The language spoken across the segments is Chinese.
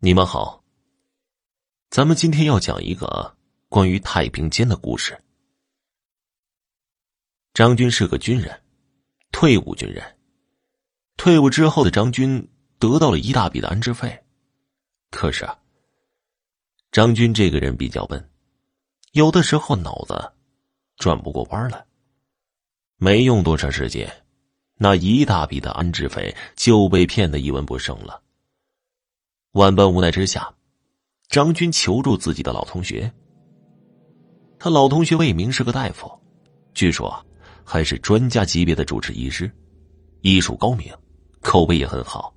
你们好，咱们今天要讲一个关于太平间的故事。张军是个军人，退伍军人。退伍之后的张军得到了一大笔的安置费，可是啊，张军这个人比较笨，有的时候脑子转不过弯来。没用多长时间，那一大笔的安置费就被骗得一文不剩了。万般无奈之下，张军求助自己的老同学。他老同学魏明是个大夫，据说还是专家级别的主治医师，医术高明，口碑也很好，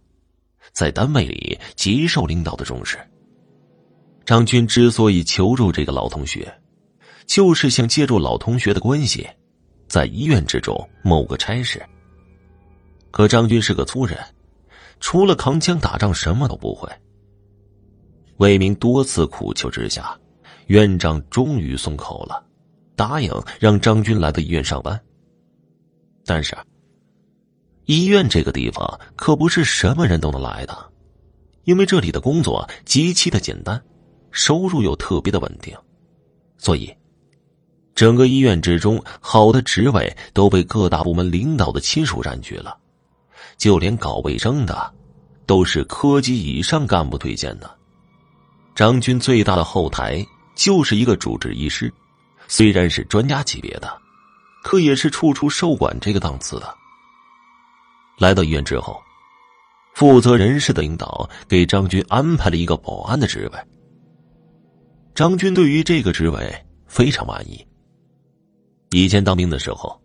在单位里极受领导的重视。张军之所以求助这个老同学，就是想借助老同学的关系，在医院之中谋个差事。可张军是个粗人。除了扛枪打仗，什么都不会。魏明多次苦求之下，院长终于松口了，答应让张军来到医院上班。但是，医院这个地方可不是什么人都能来的，因为这里的工作极其的简单，收入又特别的稳定，所以，整个医院之中好的职位都被各大部门领导的亲属占据了。就连搞卫生的，都是科级以上干部推荐的。张军最大的后台就是一个主治医师，虽然是专家级别的，可也是处处受管这个档次的。来到医院之后，负责人事的领导给张军安排了一个保安的职位。张军对于这个职位非常满意。以前当兵的时候。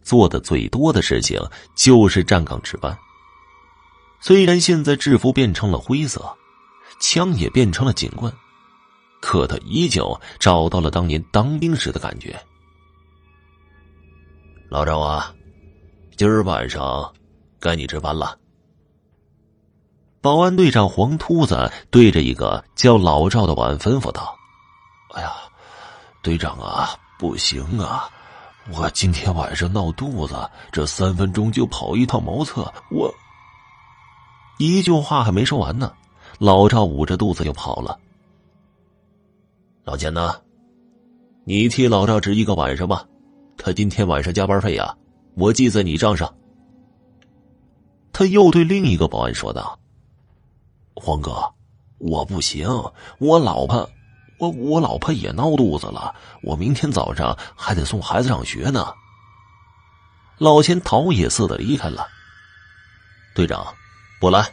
做的最多的事情就是站岗值班。虽然现在制服变成了灰色，枪也变成了警棍，可他依旧找到了当年当兵时的感觉。老赵啊，今儿晚上该你值班了。保安队长黄秃子对着一个叫老赵的保安吩咐道：“哎呀，队长啊，不行啊！”我今天晚上闹肚子，这三分钟就跑一趟茅厕。我一句话还没说完呢，老赵捂着肚子就跑了。老钱呢？你替老赵值一个晚上吧，他今天晚上加班费呀，我记在你账上。他又对另一个保安说道：“黄哥，我不行，我老婆。”我我老婆也闹肚子了，我明天早上还得送孩子上学呢。老钱逃也似的离开了。队长，不来，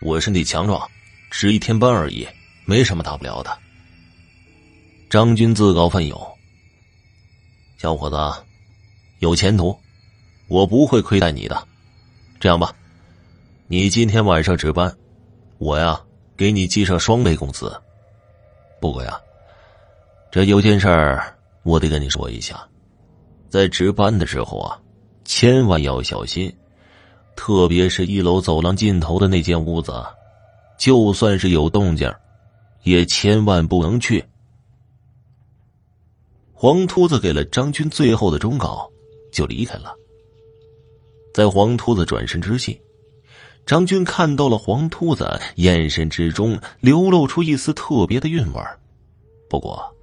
我身体强壮，值一天班而已，没什么大不了的。张军自告奋勇。小伙子，有前途，我不会亏待你的。这样吧，你今天晚上值班，我呀给你记上双倍工资。不过呀，这有件事儿我得跟你说一下，在值班的时候啊，千万要小心，特别是一楼走廊尽头的那间屋子，就算是有动静，也千万不能去。黄秃子给了张军最后的忠告，就离开了。在黄秃子转身之际。张军看到了黄秃子眼神之中流露出一丝特别的韵味不过，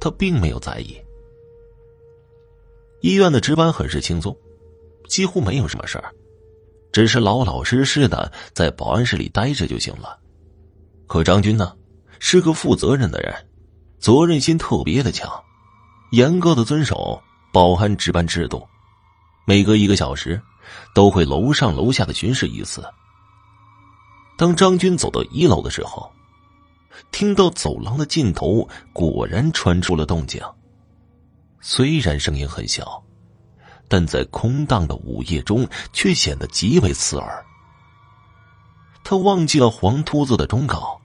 他并没有在意。医院的值班很是轻松，几乎没有什么事儿，只是老老实实的在保安室里待着就行了。可张军呢，是个负责任的人，责任心特别的强，严格的遵守保安值班制度，每隔一个小时。都会楼上楼下的巡视一次。当张军走到一楼的时候，听到走廊的尽头果然传出了动静。虽然声音很小，但在空荡的午夜中却显得极为刺耳。他忘记了黄秃子的忠告，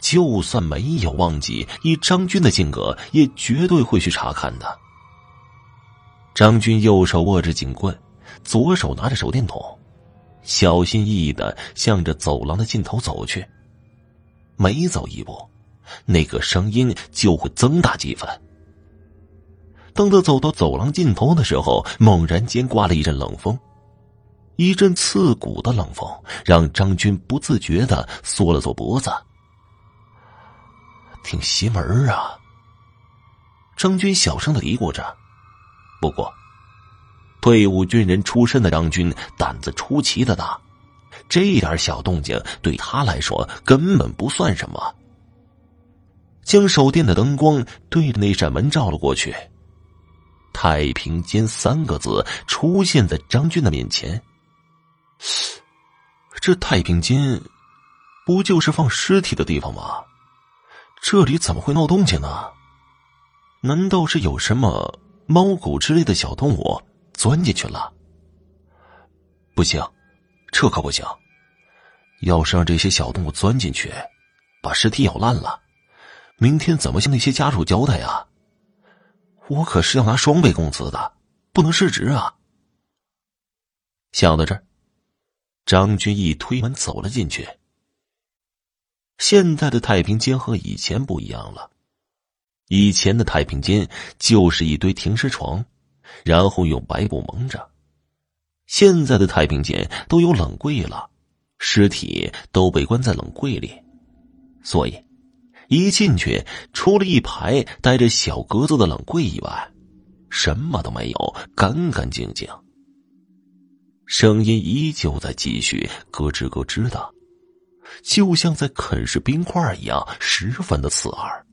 就算没有忘记，以张军的性格，也绝对会去查看的。张军右手握着警棍。左手拿着手电筒，小心翼翼的向着走廊的尽头走去。每走一步，那个声音就会增大几分。当他走到走廊尽头的时候，猛然间刮了一阵冷风，一阵刺骨的冷风让张军不自觉的缩了缩脖子，挺邪门啊！张军小声的嘀咕着。不过，退伍军人出身的张军胆子出奇的大，这点小动静对他来说根本不算什么。将手电的灯光对着那扇门照了过去，“太平间”三个字出现在张军的面前。这太平间，不就是放尸体的地方吗？这里怎么会闹动静呢？难道是有什么猫狗之类的小动物钻进去了？不行，这可不行！要是让这些小动物钻进去，把尸体咬烂了，明天怎么向那些家属交代呀？我可是要拿双倍工资的，不能失职啊！想到这儿，张军一推门走了进去。现在的太平间和以前不一样了，以前的太平间就是一堆停尸床，然后用白布蒙着。现在的太平间都有冷柜了，尸体都被关在冷柜里，所以一进去，除了一排带着小格子的冷柜以外，什么都没有，干干净净。声音依旧在继续，咯吱咯吱的。就像在啃食冰块一样，十分的刺耳。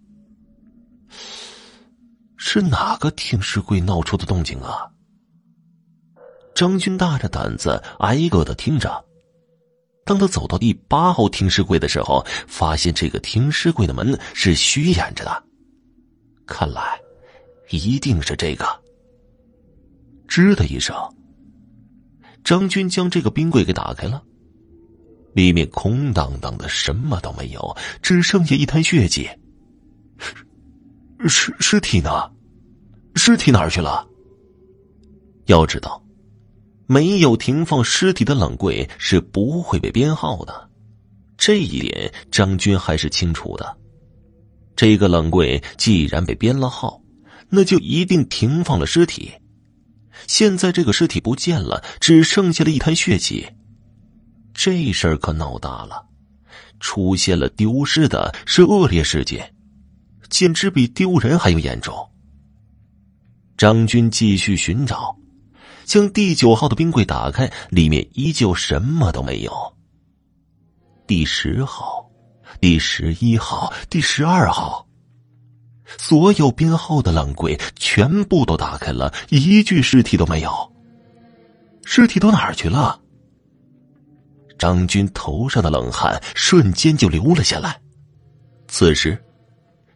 是哪个停尸柜闹出的动静啊？张军大着胆子挨个的听着。当他走到第八号停尸柜的时候，发现这个停尸柜的门是虚掩着的。看来，一定是这个。吱的一声，张军将这个冰柜给打开了。里面空荡荡的，什么都没有，只剩下一滩血迹。尸尸体呢？尸体哪儿去了？要知道，没有停放尸体的冷柜是不会被编号的，这一点张军还是清楚的。这个冷柜既然被编了号，那就一定停放了尸体。现在这个尸体不见了，只剩下了一滩血迹。这事儿可闹大了，出现了丢失的是恶劣事件，简直比丢人还要严重。张军继续寻找，将第九号的冰柜打开，里面依旧什么都没有。第十号、第十一号、第十二号，所有编号的冷柜全部都打开了，一具尸体都没有。尸体都哪儿去了？张军头上的冷汗瞬间就流了下来。此时，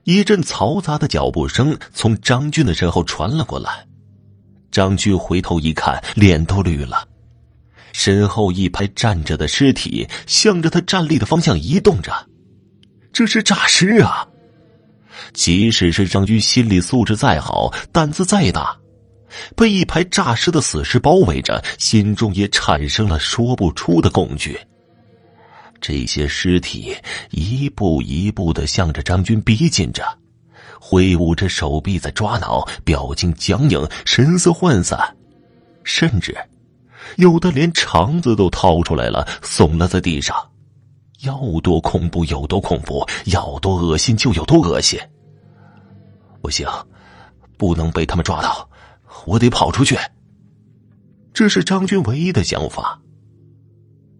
一阵嘈杂的脚步声从张军的身后传了过来。张军回头一看，脸都绿了。身后一排站着的尸体向着他站立的方向移动着，这是诈尸啊！即使是张军心理素质再好，胆子再大，被一排诈尸的死尸包围着，心中也产生了说不出的恐惧。这些尸体一步一步的向着张军逼近着，挥舞着手臂在抓挠，表情僵硬，神色涣散，甚至有的连肠子都掏出来了，耸了在地上。要多恐怖有多恐怖，要多恶心就有多恶心。不行，不能被他们抓到。我得跑出去。这是张军唯一的想法。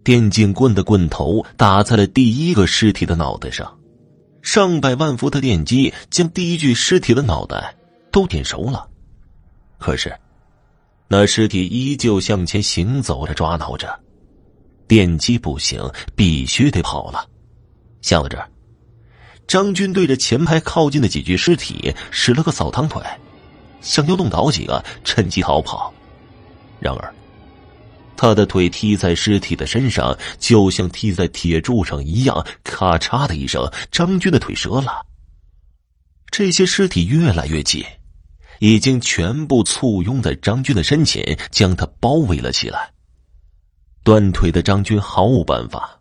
电警棍的棍头打在了第一个尸体的脑袋上，上百万伏的电击将第一具尸体的脑袋都点熟了。可是，那尸体依旧向前行走着，抓挠着。电击不行，必须得跑了。想到这儿，张军对着前排靠近的几具尸体使了个扫堂腿。想要弄倒几个，趁机逃跑。然而，他的腿踢在尸体的身上，就像踢在铁柱上一样，咔嚓的一声，张军的腿折了。这些尸体越来越近，已经全部簇拥在张军的身前，将他包围了起来。断腿的张军毫无办法，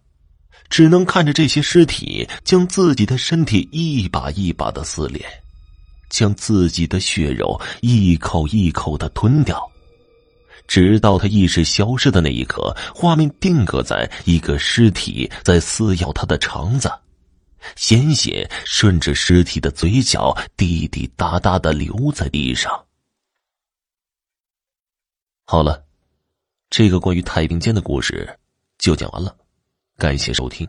只能看着这些尸体将自己的身体一把一把的撕裂。将自己的血肉一口一口的吞掉，直到他意识消失的那一刻，画面定格在一个尸体在撕咬他的肠子，鲜血顺着尸体的嘴角滴滴答答的流在地上。好了，这个关于太平间的故事就讲完了，感谢收听。